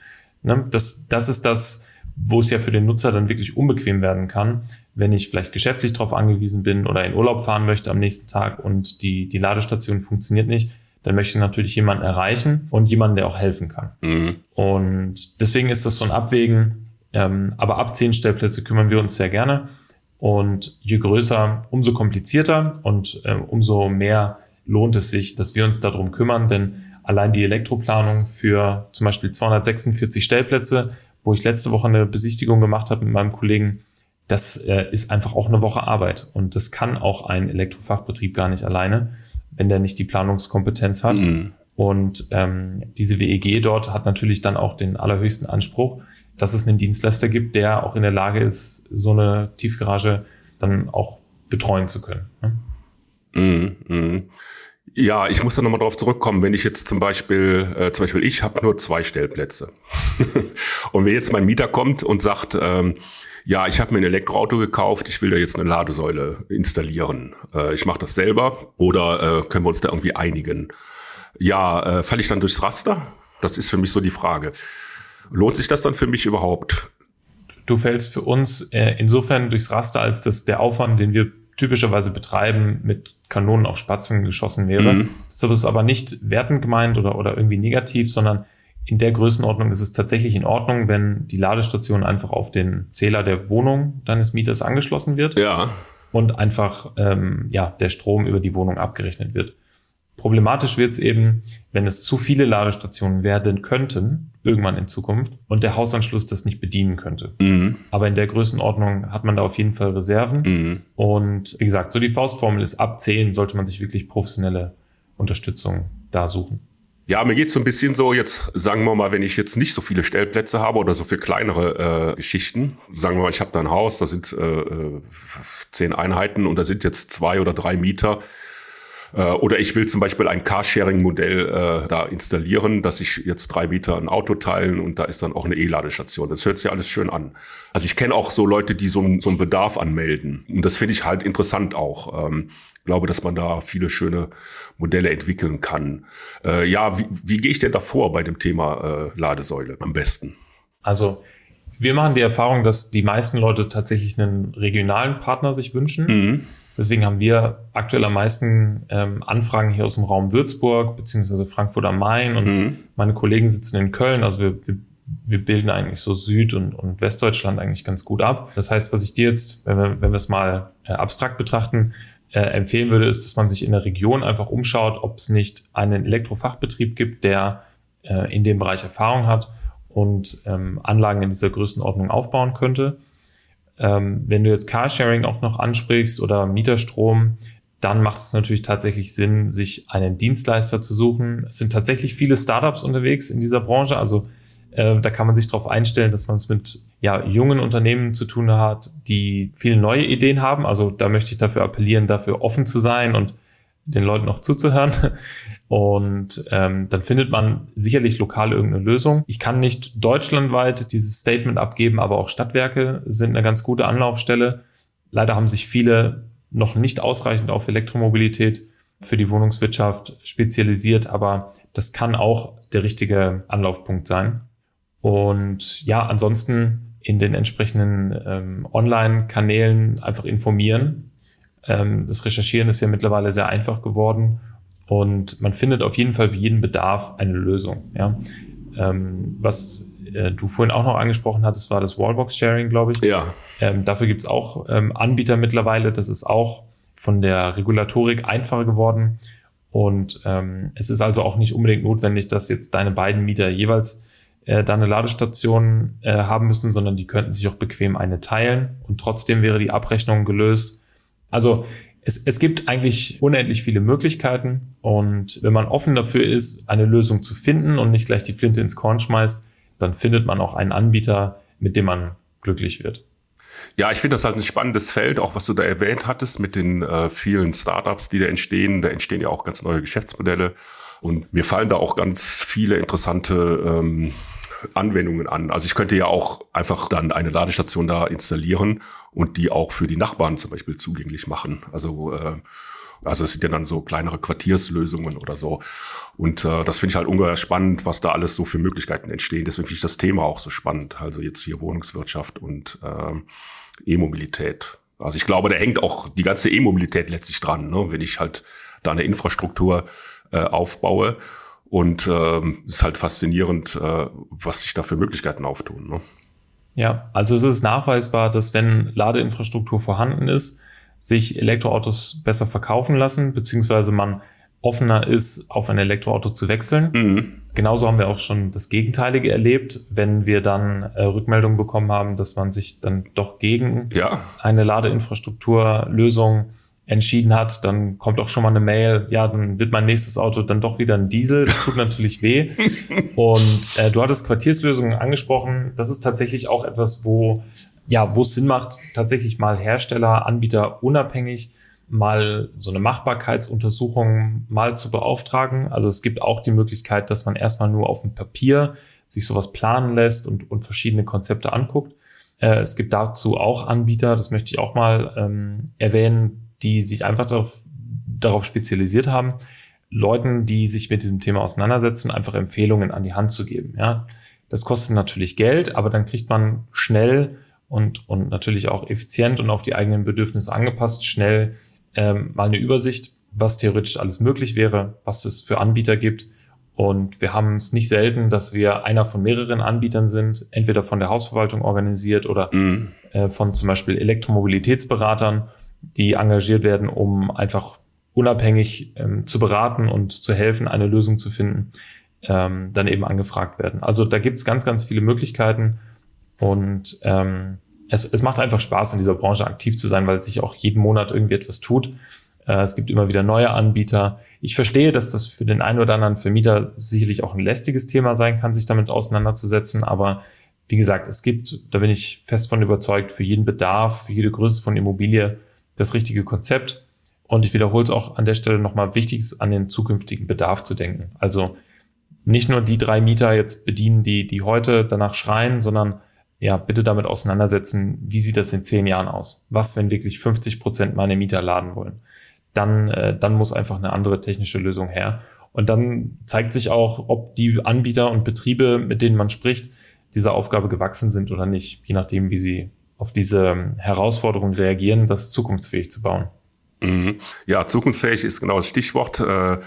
[SPEAKER 2] Ne? Das, das ist das, wo es ja für den Nutzer dann wirklich unbequem werden kann, wenn ich vielleicht geschäftlich darauf angewiesen bin oder in Urlaub fahren möchte am nächsten Tag und die, die Ladestation funktioniert nicht, dann möchte ich natürlich jemanden erreichen und jemanden, der auch helfen kann. Mhm. Und deswegen ist das so ein Abwägen, ähm, aber ab zehn Stellplätze kümmern wir uns sehr gerne. Und je größer, umso komplizierter und äh, umso mehr lohnt es sich, dass wir uns darum kümmern, denn allein die Elektroplanung für zum Beispiel 246 Stellplätze, wo ich letzte Woche eine Besichtigung gemacht habe mit meinem Kollegen, das äh, ist einfach auch eine Woche Arbeit. Und das kann auch ein Elektrofachbetrieb gar nicht alleine, wenn der nicht die Planungskompetenz hat. Mhm. Und ähm, diese WEG dort hat natürlich dann auch den allerhöchsten Anspruch, dass es einen Dienstleister gibt, der auch in der Lage ist, so eine Tiefgarage dann auch betreuen zu können. Ne?
[SPEAKER 1] Mm, mm. Ja, ich muss da nochmal drauf zurückkommen, wenn ich jetzt zum Beispiel, äh, zum Beispiel ich habe nur zwei Stellplätze. (laughs) und wenn jetzt mein Mieter kommt und sagt, ähm, ja, ich habe mir ein Elektroauto gekauft, ich will da jetzt eine Ladesäule installieren. Äh, ich mache das selber oder äh, können wir uns da irgendwie einigen? Ja, äh, falle ich dann durchs Raster? Das ist für mich so die Frage. Lohnt sich das dann für mich überhaupt?
[SPEAKER 2] Du fällst für uns äh, insofern durchs Raster, als dass der Aufwand, den wir typischerweise betreiben, mit Kanonen auf Spatzen geschossen wäre. Mhm. Das ist aber nicht wertend gemeint oder, oder irgendwie negativ, sondern in der Größenordnung ist es tatsächlich in Ordnung, wenn die Ladestation einfach auf den Zähler der Wohnung deines Mieters angeschlossen wird.
[SPEAKER 1] Ja.
[SPEAKER 2] Und einfach ähm, ja, der Strom über die Wohnung abgerechnet wird. Problematisch wird es eben, wenn es zu viele Ladestationen werden könnten, irgendwann in Zukunft, und der Hausanschluss das nicht bedienen könnte. Mhm. Aber in der Größenordnung hat man da auf jeden Fall Reserven. Mhm. Und wie gesagt, so die Faustformel ist, ab 10 sollte man sich wirklich professionelle Unterstützung da suchen.
[SPEAKER 1] Ja, mir geht's so ein bisschen so, jetzt sagen wir mal, wenn ich jetzt nicht so viele Stellplätze habe oder so viel kleinere äh, Geschichten, sagen wir mal, ich habe da ein Haus, da sind äh, äh, zehn Einheiten und da sind jetzt zwei oder drei Mieter, oder ich will zum Beispiel ein Carsharing-Modell äh, da installieren, dass sich jetzt drei Mieter ein Auto teilen und da ist dann auch eine E-Ladestation. Das hört sich alles schön an. Also ich kenne auch so Leute, die so, so einen Bedarf anmelden. Und das finde ich halt interessant auch. Ähm, glaube, dass man da viele schöne Modelle entwickeln kann. Äh, ja, wie, wie gehe ich denn da vor bei dem Thema äh, Ladesäule am besten?
[SPEAKER 2] Also wir machen die Erfahrung, dass die meisten Leute tatsächlich einen regionalen Partner sich wünschen. Mhm. Deswegen haben wir aktuell am meisten ähm, Anfragen hier aus dem Raum Würzburg beziehungsweise Frankfurt am Main und mhm. meine Kollegen sitzen in Köln. Also wir, wir, wir bilden eigentlich so Süd- und, und Westdeutschland eigentlich ganz gut ab. Das heißt, was ich dir jetzt, wenn wir, wenn wir es mal äh, abstrakt betrachten, äh, empfehlen würde, ist, dass man sich in der Region einfach umschaut, ob es nicht einen Elektrofachbetrieb gibt, der äh, in dem Bereich Erfahrung hat und ähm, Anlagen in dieser Größenordnung aufbauen könnte. Ähm, wenn du jetzt Carsharing auch noch ansprichst oder Mieterstrom, dann macht es natürlich tatsächlich Sinn, sich einen Dienstleister zu suchen. Es sind tatsächlich viele Startups unterwegs in dieser Branche, also äh, da kann man sich darauf einstellen, dass man es mit ja, jungen Unternehmen zu tun hat, die viele neue Ideen haben. Also da möchte ich dafür appellieren, dafür offen zu sein und den Leuten auch zuzuhören. (laughs) Und ähm, dann findet man sicherlich lokal irgendeine Lösung. Ich kann nicht deutschlandweit dieses Statement abgeben, aber auch Stadtwerke sind eine ganz gute Anlaufstelle. Leider haben sich viele noch nicht ausreichend auf Elektromobilität für die Wohnungswirtschaft spezialisiert, aber das kann auch der richtige Anlaufpunkt sein. Und ja, ansonsten in den entsprechenden ähm, Online-Kanälen einfach informieren. Ähm, das Recherchieren ist ja mittlerweile sehr einfach geworden und man findet auf jeden Fall für jeden Bedarf eine Lösung. Ja? Ähm, was äh, du vorhin auch noch angesprochen hattest, war das Wallbox-Sharing, glaube ich.
[SPEAKER 1] Ja.
[SPEAKER 2] Ähm, dafür gibt es auch ähm, Anbieter mittlerweile. Das ist auch von der Regulatorik einfacher geworden. Und ähm, es ist also auch nicht unbedingt notwendig, dass jetzt deine beiden Mieter jeweils äh, da eine Ladestation äh, haben müssen, sondern die könnten sich auch bequem eine teilen und trotzdem wäre die Abrechnung gelöst. Also es, es gibt eigentlich unendlich viele Möglichkeiten und wenn man offen dafür ist, eine Lösung zu finden und nicht gleich die Flinte ins Korn schmeißt, dann findet man auch einen Anbieter, mit dem man glücklich wird.
[SPEAKER 1] Ja, ich finde das halt ein spannendes Feld, auch was du da erwähnt hattest mit den äh, vielen Startups, die da entstehen. Da entstehen ja auch ganz neue Geschäftsmodelle. Und mir fallen da auch ganz viele interessante ähm, Anwendungen an. Also ich könnte ja auch einfach dann eine Ladestation da installieren und die auch für die Nachbarn zum Beispiel zugänglich machen. Also äh, also es sind ja dann so kleinere Quartierslösungen oder so. Und äh, das finde ich halt ungeheuer spannend, was da alles so für Möglichkeiten entstehen. Deswegen finde ich das Thema auch so spannend. Also jetzt hier Wohnungswirtschaft und äh, E-Mobilität. Also ich glaube, da hängt auch die ganze E-Mobilität letztlich dran, ne? wenn ich halt da eine Infrastruktur äh, aufbaue. Und ähm, es ist halt faszinierend, äh, was sich da für Möglichkeiten auftun. Ne?
[SPEAKER 2] Ja, also es ist nachweisbar, dass wenn Ladeinfrastruktur vorhanden ist, sich Elektroautos besser verkaufen lassen, beziehungsweise man offener ist, auf ein Elektroauto zu wechseln. Mhm. Genauso haben wir auch schon das Gegenteilige erlebt, wenn wir dann äh, Rückmeldungen bekommen haben, dass man sich dann doch gegen ja. eine Ladeinfrastrukturlösung entschieden hat, dann kommt auch schon mal eine Mail, ja, dann wird mein nächstes Auto dann doch wieder ein Diesel. Das tut natürlich weh. (laughs) Und äh, du hattest Quartierslösungen angesprochen. Das ist tatsächlich auch etwas, wo ja, wo es Sinn macht, tatsächlich mal Hersteller, Anbieter unabhängig mal so eine Machbarkeitsuntersuchung mal zu beauftragen. Also es gibt auch die Möglichkeit, dass man erstmal nur auf dem Papier sich sowas planen lässt und, und verschiedene Konzepte anguckt. Äh, es gibt dazu auch Anbieter, das möchte ich auch mal ähm, erwähnen, die sich einfach darauf, darauf spezialisiert haben, Leuten, die sich mit diesem Thema auseinandersetzen, einfach Empfehlungen an die Hand zu geben. Ja, das kostet natürlich Geld, aber dann kriegt man schnell und, und natürlich auch effizient und auf die eigenen Bedürfnisse angepasst, schnell ähm, mal eine Übersicht, was theoretisch alles möglich wäre, was es für Anbieter gibt. Und wir haben es nicht selten, dass wir einer von mehreren Anbietern sind, entweder von der Hausverwaltung organisiert oder mhm. äh, von zum Beispiel Elektromobilitätsberatern, die engagiert werden, um einfach unabhängig ähm, zu beraten und zu helfen, eine Lösung zu finden, ähm, dann eben angefragt werden. Also da gibt es ganz, ganz viele Möglichkeiten und ähm, es, es macht einfach Spaß, in dieser Branche aktiv zu sein, weil sich auch jeden Monat irgendwie etwas tut. Äh, es gibt immer wieder neue Anbieter. Ich verstehe, dass das für den einen oder anderen Vermieter sicherlich auch ein lästiges Thema sein kann, sich damit auseinanderzusetzen. Aber wie gesagt, es gibt, da bin ich fest von überzeugt, für jeden Bedarf, für jede Größe von Immobilie das richtige Konzept. Und ich wiederhole es auch an der Stelle nochmal, wichtig ist, an den zukünftigen Bedarf zu denken. Also nicht nur die drei Mieter jetzt bedienen, die, die heute danach schreien, sondern ja, bitte damit auseinandersetzen, wie sieht das in zehn Jahren aus? Was, wenn wirklich 50 Prozent meine Mieter laden wollen? Dann, äh, dann muss einfach eine andere technische Lösung her. Und dann zeigt sich auch, ob die Anbieter und Betriebe, mit denen man spricht, dieser Aufgabe gewachsen sind oder nicht, je nachdem, wie sie auf diese Herausforderung reagieren, das zukunftsfähig zu bauen.
[SPEAKER 1] Mhm. Ja, zukunftsfähig ist genau das Stichwort. Äh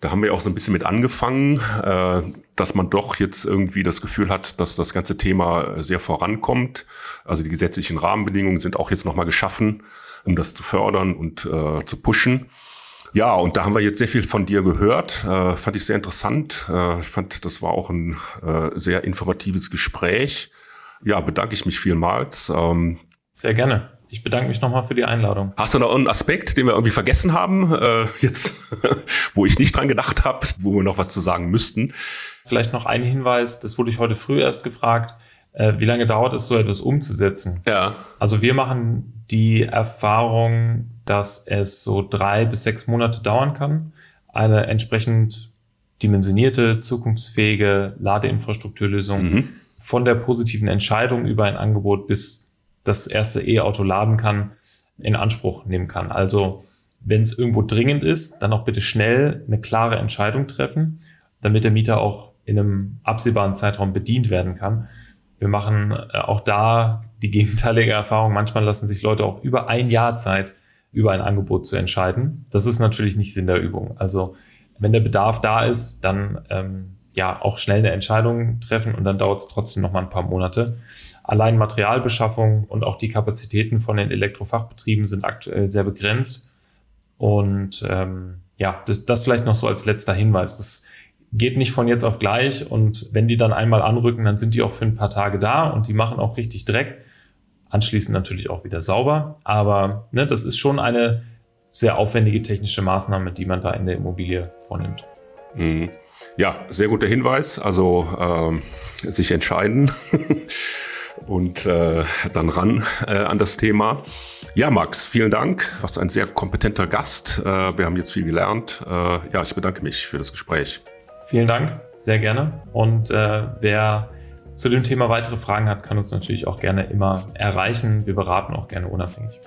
[SPEAKER 1] da haben wir auch so ein bisschen mit angefangen, äh, dass man doch jetzt irgendwie das Gefühl hat, dass das ganze Thema sehr vorankommt. Also die gesetzlichen Rahmenbedingungen sind auch jetzt nochmal geschaffen, um das zu fördern und äh, zu pushen. Ja, und da haben wir jetzt sehr viel von dir gehört. Fand ich sehr interessant. Ich fand, das war auch ein sehr informatives Gespräch. Ja, bedanke ich mich vielmals. Ähm,
[SPEAKER 2] sehr gerne. Ich bedanke mich nochmal für die Einladung.
[SPEAKER 1] Hast du noch einen Aspekt, den wir irgendwie vergessen haben, äh, jetzt, (laughs) wo ich nicht dran gedacht habe, wo wir noch was zu sagen müssten?
[SPEAKER 2] Vielleicht noch ein Hinweis, das wurde ich heute früh erst gefragt. Äh, wie lange dauert es, so etwas umzusetzen? Ja. Also wir machen die Erfahrung, dass es so drei bis sechs Monate dauern kann, eine entsprechend dimensionierte, zukunftsfähige Ladeinfrastrukturlösung mhm. Von der positiven Entscheidung über ein Angebot bis das erste E-Auto laden kann, in Anspruch nehmen kann. Also wenn es irgendwo dringend ist, dann auch bitte schnell eine klare Entscheidung treffen, damit der Mieter auch in einem absehbaren Zeitraum bedient werden kann. Wir machen äh, auch da die gegenteilige Erfahrung. Manchmal lassen sich Leute auch über ein Jahr Zeit, über ein Angebot zu entscheiden. Das ist natürlich nicht Sinn der Übung. Also wenn der Bedarf da ist, dann ähm, ja auch schnell eine Entscheidung treffen und dann dauert es trotzdem noch mal ein paar Monate. Allein Materialbeschaffung und auch die Kapazitäten von den Elektrofachbetrieben sind aktuell sehr begrenzt. Und ähm, ja, das, das vielleicht noch so als letzter Hinweis. Das geht nicht von jetzt auf gleich und wenn die dann einmal anrücken, dann sind die auch für ein paar Tage da und die machen auch richtig Dreck. Anschließend natürlich auch wieder sauber, aber ne, das ist schon eine sehr aufwendige technische Maßnahme, die man da in der Immobilie vornimmt.
[SPEAKER 1] Mhm. Ja, sehr guter Hinweis. Also ähm, sich entscheiden (laughs) und äh, dann ran äh, an das Thema. Ja, Max, vielen Dank. Was ein sehr kompetenter Gast. Äh, wir haben jetzt viel gelernt. Äh, ja, ich bedanke mich für das Gespräch.
[SPEAKER 2] Vielen Dank, sehr gerne. Und äh, wer zu dem Thema weitere Fragen hat, kann uns natürlich auch gerne immer erreichen. Wir beraten auch gerne unabhängig.